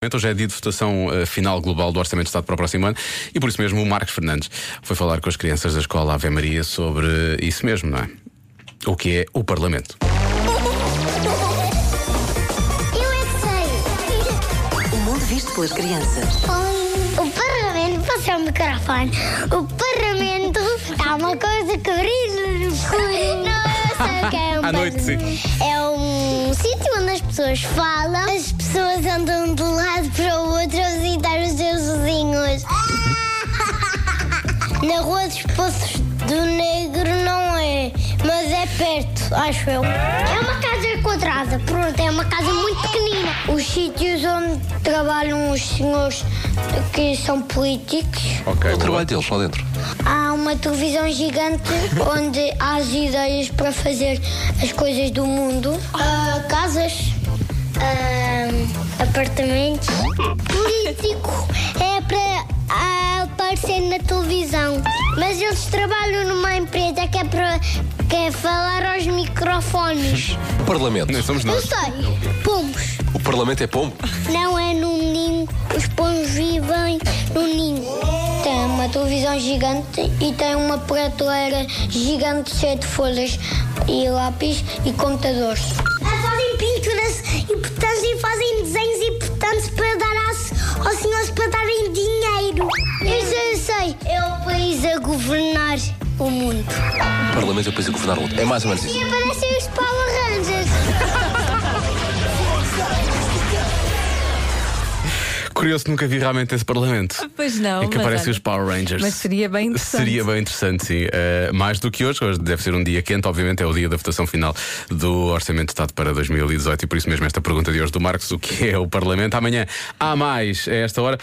Hoje é dia de votação uh, final global do Orçamento de Estado para o próximo ano e por isso mesmo o Marcos Fernandes foi falar com as crianças da escola Ave Maria sobre isso mesmo, não é? O que é o Parlamento. Eu é que sei. O mundo visto pelas crianças. O Parlamento, passei o microfone. O Parlamento é uma coisa que brilha no escuro. Não, eu sei o que é um À noite, parlamento. É um pessoas falam, as pessoas andam de um lado para o outro a visitar os seus vizinhos. Na Rua dos Poços do Negro não é, mas é perto, acho eu. É uma casa quadrada, pronto, é uma casa muito pequenina. Os sítios onde trabalham os senhores que são políticos. Ok. O trabalho deles lá dentro. Há uma televisão gigante onde há as ideias para fazer as coisas do mundo. Ah, casas, apartamentos. Político é para aparecer na televisão. Mas eles trabalham numa empresa que é para que é falar aos microfones. O Parlamento. Nem somos Eu nós. sei, pomos. O Parlamento é pombo? Não é num ninho, os pomos vivem num ninho. Tem uma televisão gigante e tem uma prateleira gigante cheia de folhas e lápis e computadores. Governar o mundo. O Parlamento é o país a governar o mundo. É mais ou menos isso. E aparecem os Power Rangers. Curioso, nunca vi realmente esse Parlamento. Pois não. Em que aparecem olha, os Power Rangers. Mas seria bem interessante. Seria bem interessante, sim. Uh, mais do que hoje, hoje deve ser um dia quente, obviamente, é o dia da votação final do Orçamento de Estado para 2018 e por isso mesmo esta pergunta de hoje do Marcos: o que é o Parlamento? Amanhã há mais a esta hora.